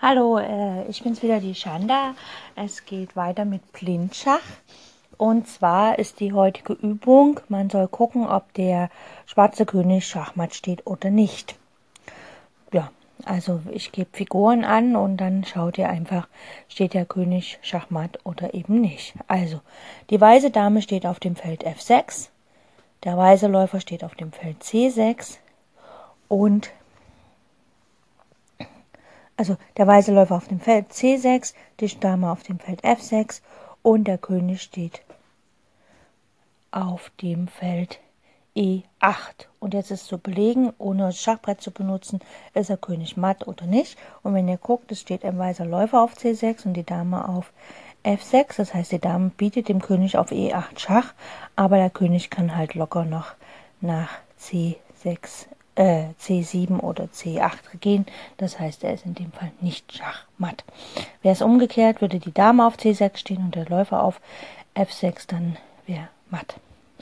Hallo, äh, ich bin's wieder, die Shanda. Es geht weiter mit Blindschach. Und zwar ist die heutige Übung, man soll gucken, ob der schwarze König Schachmatt steht oder nicht. Ja, also ich gebe Figuren an und dann schaut ihr einfach, steht der König Schachmatt oder eben nicht. Also, die weiße Dame steht auf dem Feld F6, der weiße Läufer steht auf dem Feld C6 und also der weiße Läufer auf dem Feld C6, die Dame auf dem Feld F6 und der König steht auf dem Feld E8. Und jetzt ist zu belegen, ohne das Schachbrett zu benutzen, ist der König matt oder nicht. Und wenn ihr guckt, es steht ein weißer Läufer auf C6 und die Dame auf F6. Das heißt, die Dame bietet dem König auf E8 Schach, aber der König kann halt locker noch nach C6 äh, C7 oder C8 gehen. Das heißt, er ist in dem Fall nicht Schachmatt. Wäre es umgekehrt, würde die Dame auf C6 stehen und der Läufer auf F6, dann wäre matt.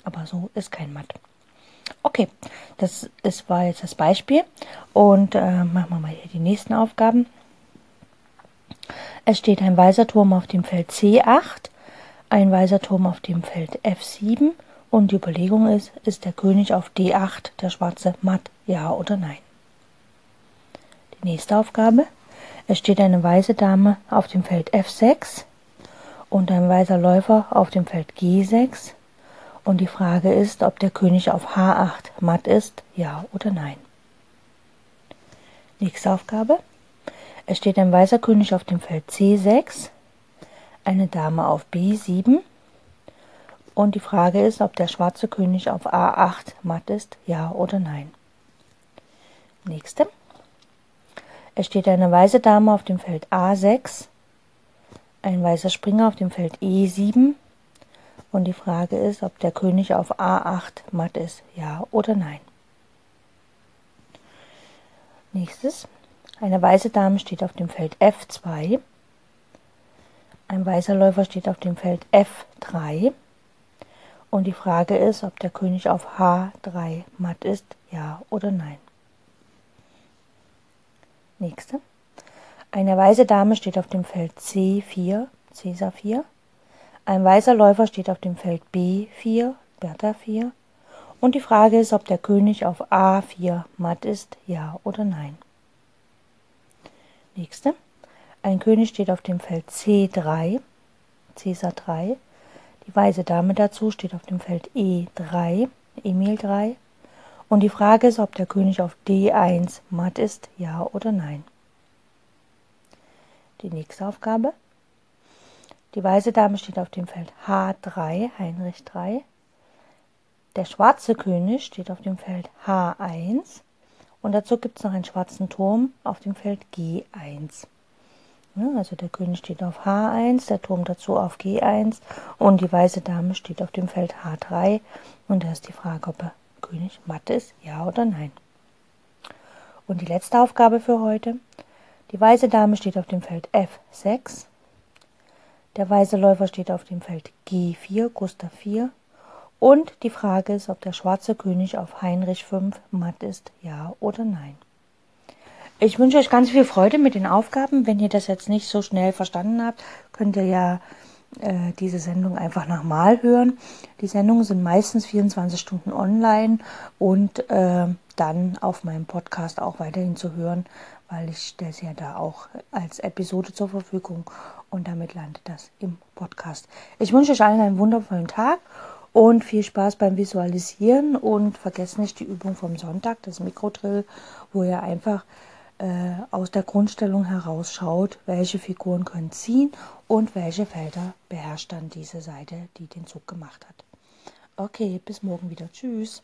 Aber so ist kein Matt. Okay, das ist, war jetzt das Beispiel. Und äh, machen wir mal hier die nächsten Aufgaben. Es steht ein weißer Turm auf dem Feld C8, ein weißer Turm auf dem Feld F7 und die Überlegung ist, ist der König auf D8 der schwarze matt, ja oder nein? Die nächste Aufgabe. Es steht eine weiße Dame auf dem Feld F6 und ein weißer Läufer auf dem Feld G6. Und die Frage ist, ob der König auf H8 matt ist, ja oder nein. Nächste Aufgabe. Es steht ein weißer König auf dem Feld C6, eine Dame auf B7 und die Frage ist, ob der schwarze König auf A8 matt ist, ja oder nein. Nächste. Es steht eine weiße Dame auf dem Feld A6, ein weißer Springer auf dem Feld E7 und die Frage ist, ob der König auf A8 matt ist, ja oder nein. Nächstes. Eine weiße Dame steht auf dem Feld F2, ein weißer Läufer steht auf dem Feld F3 und die Frage ist, ob der König auf H3 matt ist, ja oder nein. Nächste. Eine weiße Dame steht auf dem Feld C4, Cäsar 4. Ein weißer Läufer steht auf dem Feld B4, Bertha 4. Und die Frage ist, ob der König auf A4 matt ist, ja oder nein. Nächste. Ein König steht auf dem Feld C3, Cäsar 3. Die weiße Dame dazu steht auf dem Feld E3, Emil 3. Und die Frage ist, ob der König auf D1 matt ist, ja oder nein. Die nächste Aufgabe. Die weiße Dame steht auf dem Feld H3, Heinrich 3. Der schwarze König steht auf dem Feld H1. Und dazu gibt es noch einen schwarzen Turm auf dem Feld G1. Also der König steht auf H1, der Turm dazu auf G1 und die weiße Dame steht auf dem Feld H3. Und da ist die Frage, ob er König matt ist, ja oder nein. Und die letzte Aufgabe für heute. Die weiße Dame steht auf dem Feld F6. Der weiße Läufer steht auf dem Feld G4, Gustav 4. Und die Frage ist, ob der schwarze König auf Heinrich 5 matt ist, ja oder nein. Ich wünsche euch ganz viel Freude mit den Aufgaben. Wenn ihr das jetzt nicht so schnell verstanden habt, könnt ihr ja äh, diese Sendung einfach nochmal hören. Die Sendungen sind meistens 24 Stunden online und äh, dann auf meinem Podcast auch weiterhin zu hören, weil ich stelle es ja da auch als Episode zur Verfügung und damit landet das im Podcast. Ich wünsche euch allen einen wundervollen Tag und viel Spaß beim Visualisieren und vergesst nicht die Übung vom Sonntag, das Mikrodrill, wo ihr einfach äh, aus der Grundstellung herausschaut, welche Figuren können ziehen und welche Felder beherrscht dann diese Seite, die den Zug gemacht hat. Okay, bis morgen wieder. Tschüss.